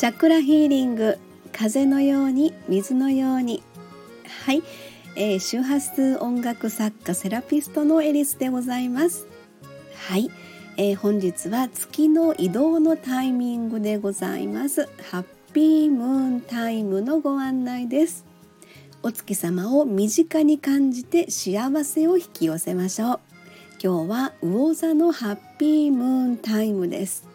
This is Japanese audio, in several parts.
チャクラヒーリング風のように水のように。はい、えー、周波数音楽作家セラピストのエリスでございます。はい、えー、本日は月の移動のタイミングでございます。ハッピームーンタイムのご案内です。お月様を身近に感じて幸せを引き寄せましょう。今日は魚座のハッピームーンタイムです。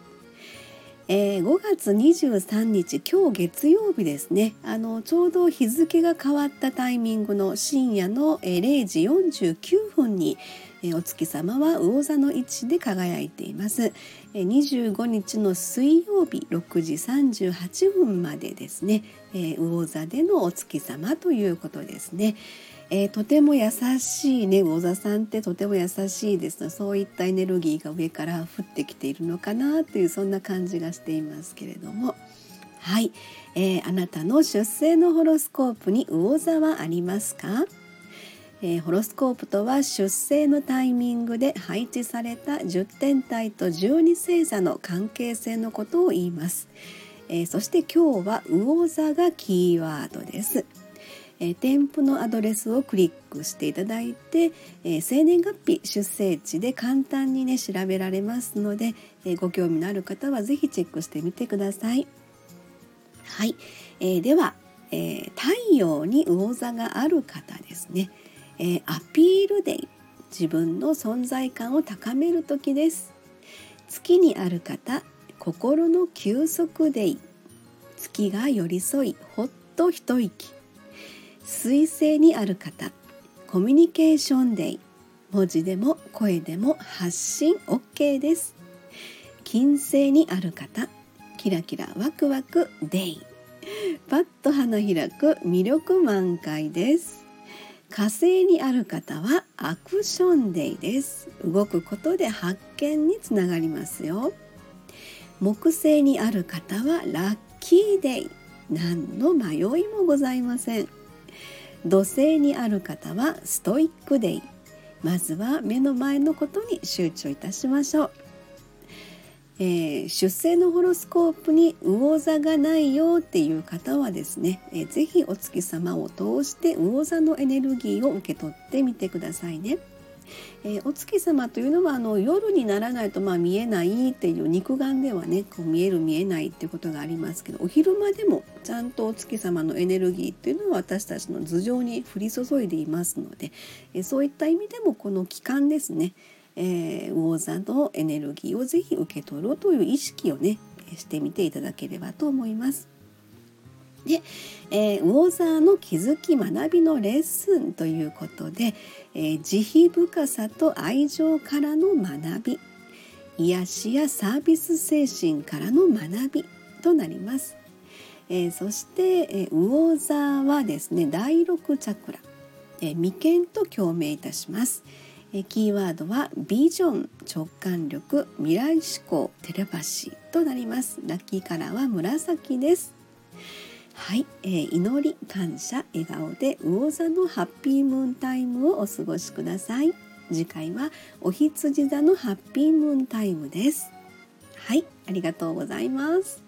えー、5月23日今日月曜日ですね。あのちょうど日付が変わったタイミングの深夜の、えー、0時49分に、えー、お月様は魚座の位置で輝いています、えー、25日の水曜日6時38分までですね、えー、魚座でのお月様ということですね、えー、とても優しいね魚座さんってとても優しいですそういったエネルギーが上から降ってきているのかなというそんな感じがしていますけれども。はい、えー、あなたの出生のホロスコープに魚座はありますか？えー、ホロスコープとは出生のタイミングで配置された10天体と12星座の関係性のことを言います、え、そして今日は魚座がキーワードです。えー、添付のアドレスをクリックしていただいて、えー、生年月日出生地で簡単にね調べられますので、えー、ご興味のある方は是非チェックしてみてください。はい、えー、では、えー、太陽に魚座がある方ですね、えー、アピールデイ自分の存在感を高める時です。月にある方心の休息デイ。月が寄り添いほっと一息。水星にある方コミュニケーションデイ文字でも声でも発信 OK です。金星にある方キラキラワクワクデイ。パッと花開く魅力満開です。火星にある方はアクションデイです。動くことで発見につながりますよ。木星にある方はラッキーデイ。何の迷いもございません。土星にある方はストイックデイまずは目の前のことに集中いたしましょう、えー、出生のホロスコープに魚座がないよっていう方はですね、えー、ぜひお月様を通して魚座のエネルギーを受け取ってみてくださいね。えー、お月様というのはあの夜にならないとまあ見えないっていう肉眼ではねこう見える見えないっていうことがありますけどお昼間でもちゃんとお月様のエネルギーっていうのは私たちの頭上に降り注いでいますので、えー、そういった意味でもこの期間ですね、えー、魚座のエネルギーをぜひ受け取ろうという意識をねしてみていただければと思います。で、えー、魚座の気づき学びのレッスンということで、えー、慈悲深さと愛情からの学び癒しやサービス精神からの学びとなります。えー、そして、えー、魚座はですね第六チャクラ、えー、眉間と共鳴いたします。えー、キーワードはビジョン直感力未来志向テレパシーとなりますラッキーカラーは紫ですはい、えー、祈り感謝笑顔で魚座のハッピームーンタイムをお過ごしください。次回はお羊座のハッピームーンタイムです。はいありがとうございます。